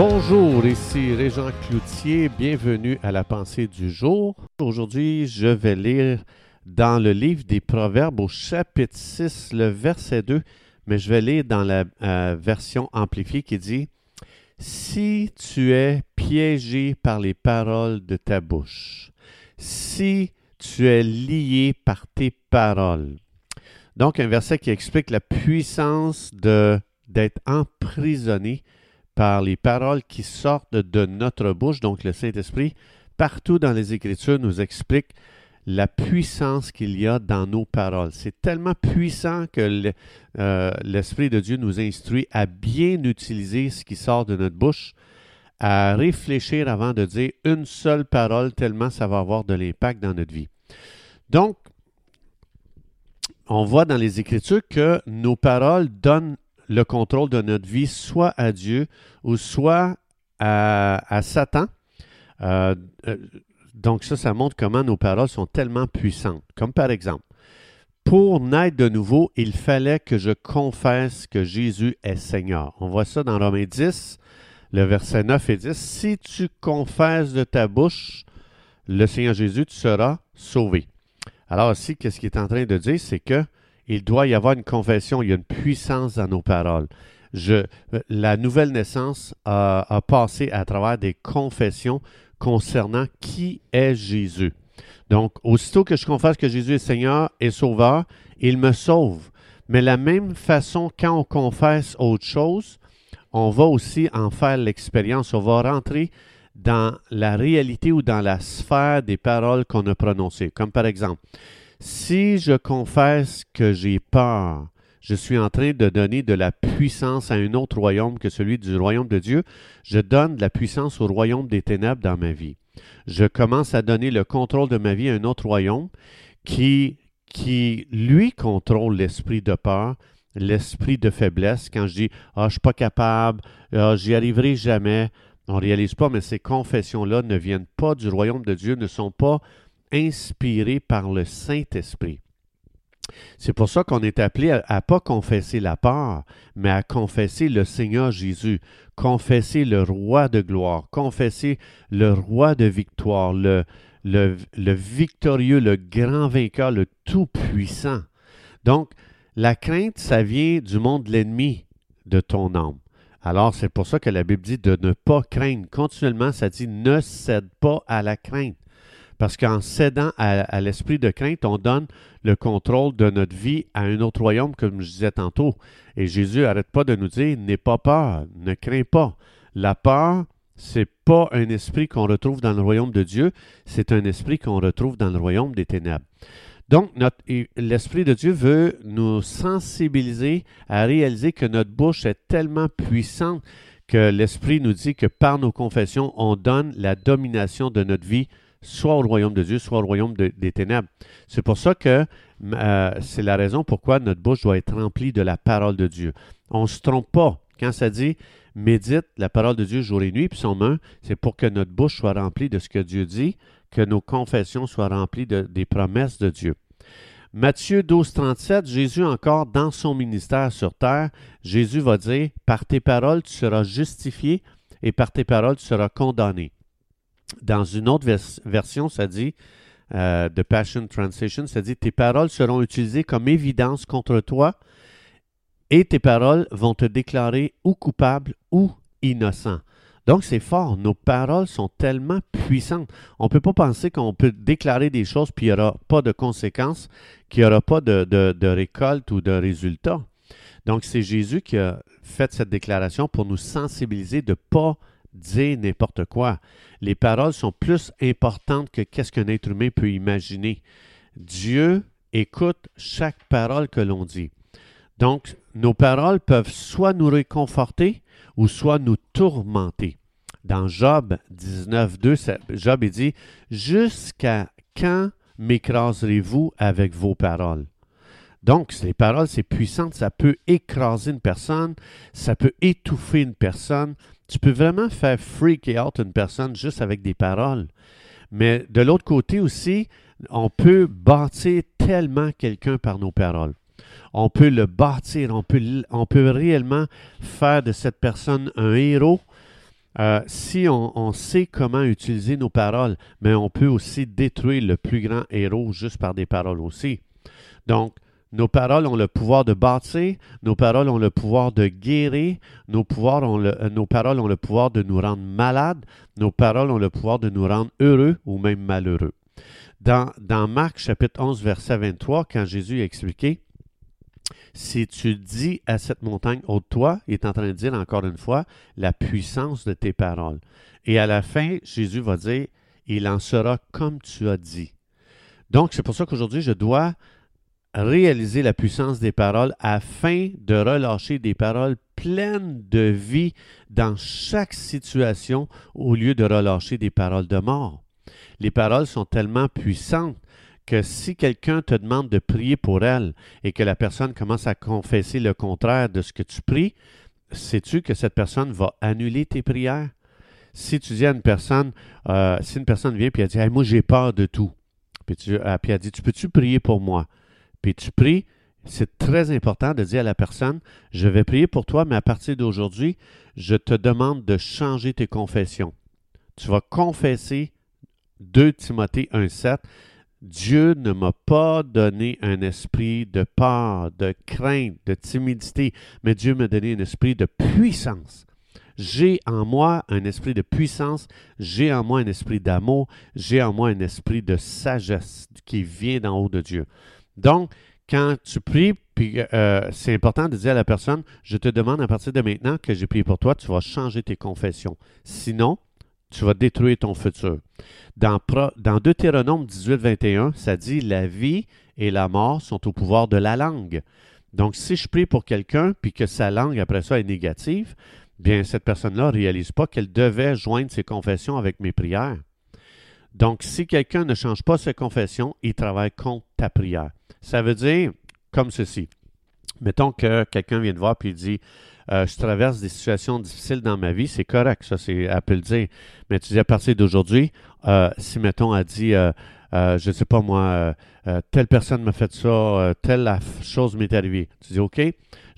Bonjour, ici Régent Cloutier, bienvenue à la pensée du jour. Aujourd'hui, je vais lire dans le livre des Proverbes au chapitre 6, le verset 2, mais je vais lire dans la euh, version amplifiée qui dit Si tu es piégé par les paroles de ta bouche, si tu es lié par tes paroles. Donc, un verset qui explique la puissance de d'être emprisonné par les paroles qui sortent de notre bouche, donc le Saint-Esprit, partout dans les Écritures nous explique la puissance qu'il y a dans nos paroles. C'est tellement puissant que euh, l'Esprit de Dieu nous instruit à bien utiliser ce qui sort de notre bouche, à réfléchir avant de dire une seule parole, tellement ça va avoir de l'impact dans notre vie. Donc, on voit dans les Écritures que nos paroles donnent le contrôle de notre vie soit à Dieu ou soit à, Satan. Euh, euh, donc ça, ça montre comment nos paroles sont tellement puissantes. Comme par exemple, pour naître de nouveau, il fallait que je confesse que Jésus est Seigneur. On voit ça dans Romains 10, le verset 9 et 10. Si tu confesses de ta bouche le Seigneur Jésus, tu seras sauvé. Alors ici, qu'est-ce qu'il est en train de dire, c'est que il doit y avoir une confession, il y a une puissance dans nos paroles. Je, la nouvelle naissance a, passé à travers des confessions concernant qui est Jésus. Donc, aussitôt que je confesse que Jésus est Seigneur et Sauveur, il me sauve. Mais la même façon, quand on confesse autre chose, on va aussi en faire l'expérience. On va rentrer dans la réalité ou dans la sphère des paroles qu'on a prononcées. Comme par exemple, si je confesse que j'ai peur, je suis en train de donner de la puissance à un autre royaume que celui du royaume de Dieu. Je donne de la puissance au royaume des ténèbres dans ma vie. Je commence à donner le contrôle de ma vie à un autre royaume qui, qui lui, contrôle l'esprit de peur, l'esprit de faiblesse. Quand je dis Ah, je suis pas capable, ah, j'y arriverai jamais, on ne réalise pas, mais ces confessions-là ne viennent pas du royaume de Dieu, ne sont pas inspiré par le Saint-Esprit. C'est pour ça qu'on est appelé à, ne pas confesser la peur, mais à confesser le Seigneur Jésus, confesser le roi de gloire, confesser le roi de victoire, le, le, le victorieux, le grand vainqueur, le tout-puissant. Donc, la crainte, ça vient du monde de l'ennemi de ton âme. Alors, c'est pour ça que la Bible dit de ne pas craindre. Continuellement, ça dit ne cède pas à la crainte. Parce qu'en cédant à, l'esprit de crainte, on donne le contrôle de notre vie à un autre royaume, comme je disais tantôt. Et Jésus n'arrête pas de nous dire, n'aie pas peur, ne crains pas. La peur, c'est pas un esprit qu'on retrouve dans le royaume de Dieu, c'est un esprit qu'on retrouve dans le royaume des ténèbres. Donc, l'Esprit de Dieu veut nous sensibiliser à réaliser que notre bouche est tellement puissante que l'Esprit nous dit que par nos confessions, on donne la domination de notre vie soit au royaume de Dieu, soit au royaume des ténèbres. C'est pour ça que euh, c'est la raison pourquoi notre bouche doit être remplie de la parole de Dieu. On ne se trompe pas. Quand ça dit médite la parole de Dieu jour et nuit, puis son main, c'est pour que notre bouche soit remplie de ce que Dieu dit, que nos confessions soient remplies des promesses de Dieu. Matthieu 12, 37, Jésus encore dans son ministère sur terre, Jésus va dire, par tes paroles tu seras justifié et par tes paroles tu seras condamné. Dans une autre version, ça dit, euh, de Passion Translation, ça dit Tes paroles seront utilisées comme évidence contre toi et tes paroles vont te déclarer ou coupable ou innocent. Donc, c'est fort. Nos paroles sont tellement puissantes. On ne peut pas penser qu'on peut déclarer des choses puis il n'y aura pas de conséquences, qu'il n'y aura pas de, de, récolte ou de résultat. Donc, c'est Jésus qui a fait cette déclaration pour nous sensibiliser de ne pas dire n'importe quoi. Les paroles sont plus importantes que qu'est-ce qu'un être humain peut imaginer. Dieu écoute chaque parole que l'on dit. Donc, nos paroles peuvent soit nous réconforter ou soit nous tourmenter. Dans Job 19.2, Job dit Jusqu'à quand m'écraserez-vous avec vos paroles? Donc, les paroles, c'est puissant, ça peut écraser une personne, ça peut étouffer une personne, tu peux vraiment faire freak out une personne juste avec des paroles. Mais de l'autre côté aussi, on peut bâtir tellement quelqu'un par nos paroles. On peut le bâtir, on peut, réellement faire de cette personne un héros, euh, si on, sait comment utiliser nos paroles, mais on peut aussi détruire le plus grand héros juste par des paroles aussi. Donc, nos paroles ont le pouvoir de bâtir, nos paroles ont le pouvoir de guérir, nos, euh, nos paroles ont le pouvoir de nous rendre malades, nos paroles ont le pouvoir de nous rendre heureux ou même malheureux. Dans, dans Marc chapitre 11, verset 23, quand Jésus a expliqué, si tu dis à cette montagne ôte-toi, il est en train de dire encore une fois la puissance de tes paroles. Et à la fin, Jésus va dire il en sera comme tu as dit. Donc, c'est pour ça qu'aujourd'hui, je dois réaliser la puissance des paroles afin de relâcher des paroles pleines de vie dans chaque situation au lieu de relâcher des paroles de mort. Les paroles sont tellement puissantes que si quelqu'un te demande de prier pour elle et que la personne commence à confesser le contraire de ce que tu pries, sais-tu que cette personne va annuler tes prières? Si tu dis à une personne, euh, si une personne vient et elle dit Moi j'ai peur de tout, puis, tu, euh, puis elle dit Tu peux-tu prier pour moi? Puis tu pries, c'est très important de dire à la personne Je vais prier pour toi, mais à partir d'aujourd'hui, je te demande de changer tes confessions. Tu vas confesser 2 Timothée 1,7 Dieu ne m'a pas donné un esprit de peur, de crainte, de timidité, mais Dieu m'a donné un esprit de puissance. J'ai en moi un esprit de puissance, j'ai en moi un esprit d'amour, j'ai en moi un esprit de sagesse qui vient d'en haut de Dieu. Donc, quand tu pries, puis euh, c'est important de dire à la personne, je te demande à partir de maintenant que j'ai prié pour toi, tu vas changer tes confessions. Sinon, tu vas détruire ton futur. Dans, dans Deutéronome 18, 21, ça dit La vie et la mort sont au pouvoir de la langue. Donc, si je prie pour quelqu'un, puis que sa langue après ça est négative, bien, cette personne-là ne réalise pas qu'elle devait joindre ses confessions avec mes prières. Donc, si quelqu'un ne change pas ses confessions, il travaille contre ta prière. Ça veut dire comme ceci. Mettons que quelqu'un vient te voir et dit euh, je traverse des situations difficiles dans ma vie, c'est correct, ça, c'est, elle peut le dire. Mais tu dis à partir d'aujourd'hui, euh, si, mettons, elle dit, euh, je ne sais pas moi, telle personne m'a fait ça, telle chose m'est arrivée. Tu dis, OK,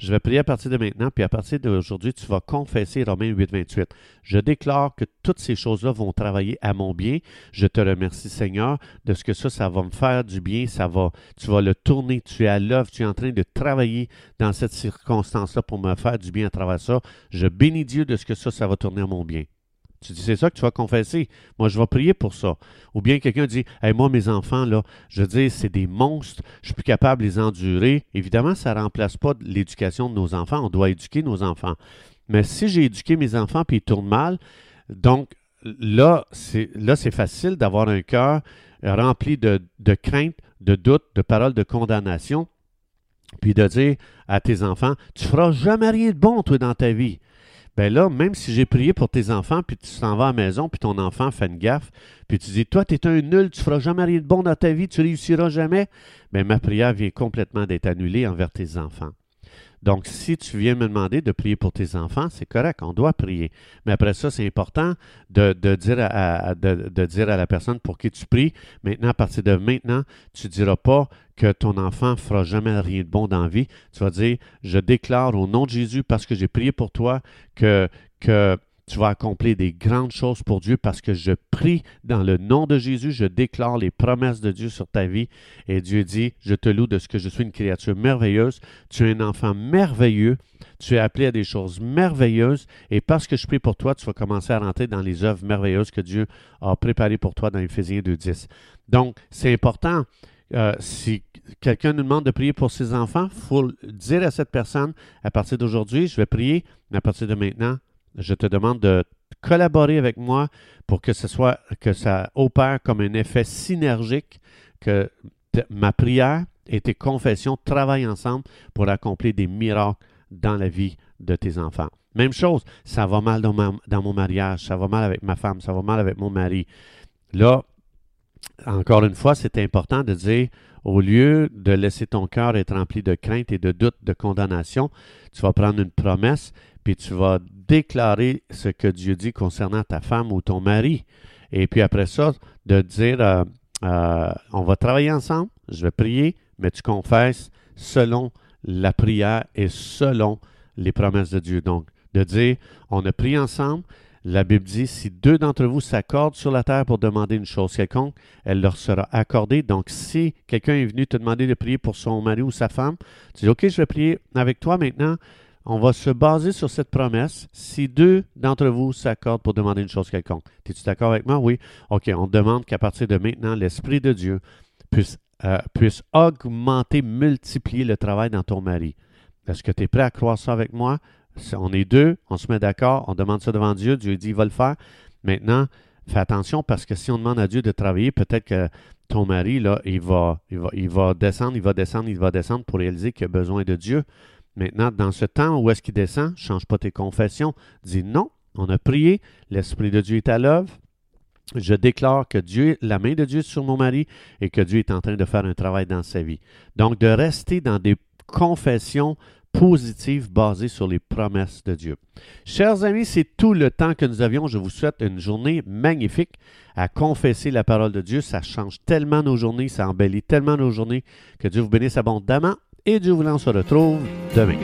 je vais prier à partir de maintenant, puis à partir d'aujourd'hui, tu vas confesser Romains 8, 28. Je déclare que toutes ces choses-là vont travailler à mon bien. Je te remercie, Seigneur, de ce que ça, ça va me faire du bien, ça va, tu vas le tourner, tu es à l'œuvre, tu es en train de travailler dans cette circonstance-là pour me faire du bien à travers ça. Je bénis Dieu de ce que ça, ça va tourner à mon bien. Tu dis, c'est ça que tu vas confesser. Moi, je vais prier pour ça. Ou bien quelqu'un dit, hey, moi, mes enfants, là, je veux dire, c'est des monstres, je suis plus capable de les endurer. Évidemment, ça ne remplace pas l'éducation de nos enfants. On doit éduquer nos enfants. Mais si j'ai éduqué mes enfants puis ils tournent mal, donc là, c'est, là, c'est facile d'avoir un cœur rempli de, de crainte, de doute, de paroles de condamnation, puis de dire à tes enfants, tu feras jamais rien de bon, toi, dans ta vie ben là, même si j'ai prié pour tes enfants, puis tu s'en vas à la maison, puis ton enfant fait une gaffe, puis tu dis, toi, tu un nul, tu feras jamais rien de bon dans ta vie, tu réussiras jamais, ben ma prière vient complètement d'être annulée envers tes enfants. Donc, si tu viens me demander de prier pour tes enfants, c'est correct, on doit prier. Mais après ça, c'est important de, dire à, la personne pour qui tu pries, maintenant, à partir de maintenant, tu ne diras pas que ton enfant fera jamais rien de bon dans la vie. Tu vas dire, je déclare au nom de Jésus, parce que j'ai prié pour toi, que tu vas accomplir des grandes choses pour Dieu parce que je prie dans le nom de Jésus, je déclare les promesses de Dieu sur ta vie. Et Dieu dit, je te loue de ce que je suis une créature merveilleuse, tu es un enfant merveilleux, tu es appelé à des choses merveilleuses, et parce que je prie pour toi, tu vas commencer à rentrer dans les œuvres merveilleuses que Dieu a préparées pour toi dans Éphésiens 2.10. Donc, c'est important. Euh, si quelqu'un nous demande de prier pour ses enfants, il faut dire à cette personne, à partir d'aujourd'hui, je vais prier, mais à partir de maintenant, je te demande de collaborer avec moi pour que ça opère comme un effet synergique, que ma prière et tes confessions travaillent ensemble pour accomplir des miracles dans la vie de tes enfants. Même chose, ça va mal dans, dans mon mariage, ça va mal avec ma femme, ça va mal avec mon mari. Là, encore une fois, c'est important de dire, au lieu de laisser ton cœur être rempli de crainte et de doute, de condamnation, tu vas prendre une promesse, puis tu vas déclarer ce que Dieu dit concernant ta femme ou ton mari. Et puis après ça, de dire, euh, euh, on va travailler ensemble, je vais prier, mais tu confesses selon la prière et selon les promesses de Dieu. Donc, de dire, on a prié ensemble, La Bible dit, si deux d'entre vous s'accordent sur la terre pour demander une chose quelconque, elle leur sera accordée. Donc, si quelqu'un est venu te demander de prier pour son mari ou sa femme, tu dis, OK, je vais prier avec toi maintenant. On va se baser sur cette promesse. Si deux d'entre vous s'accordent pour demander une chose quelconque, es-tu d'accord avec moi? Oui. OK, on demande qu'à partir de maintenant, l'Esprit de Dieu puisse, euh, puisse augmenter, multiplier le travail dans ton mari. Est-ce que tu es prêt à croire ça avec moi? On est deux, on se met d'accord, on demande ça devant Dieu, Dieu dit il va le faire. Maintenant, fais attention parce que si on demande à Dieu de travailler, peut-être que ton mari, là, il va, il va, il va descendre, il va descendre, il va descendre pour réaliser qu'il a besoin de Dieu. Maintenant, dans ce temps où est-ce qu'il descend, change pas tes confessions. Dis non, on a prié, l'Esprit de Dieu est à l'œuvre. Je déclare que Dieu, la main de Dieu est sur mon mari et que Dieu est en train de faire un travail dans sa vie. Donc, de rester dans des confessions positive basée sur les promesses de Dieu. Chers amis, c'est tout le temps que nous avions. Je vous souhaite une journée magnifique à confesser la parole de Dieu. Ça change tellement nos journées, ça embellit tellement nos journées. Que Dieu vous bénisse abondamment et Dieu voulant, on se retrouve demain.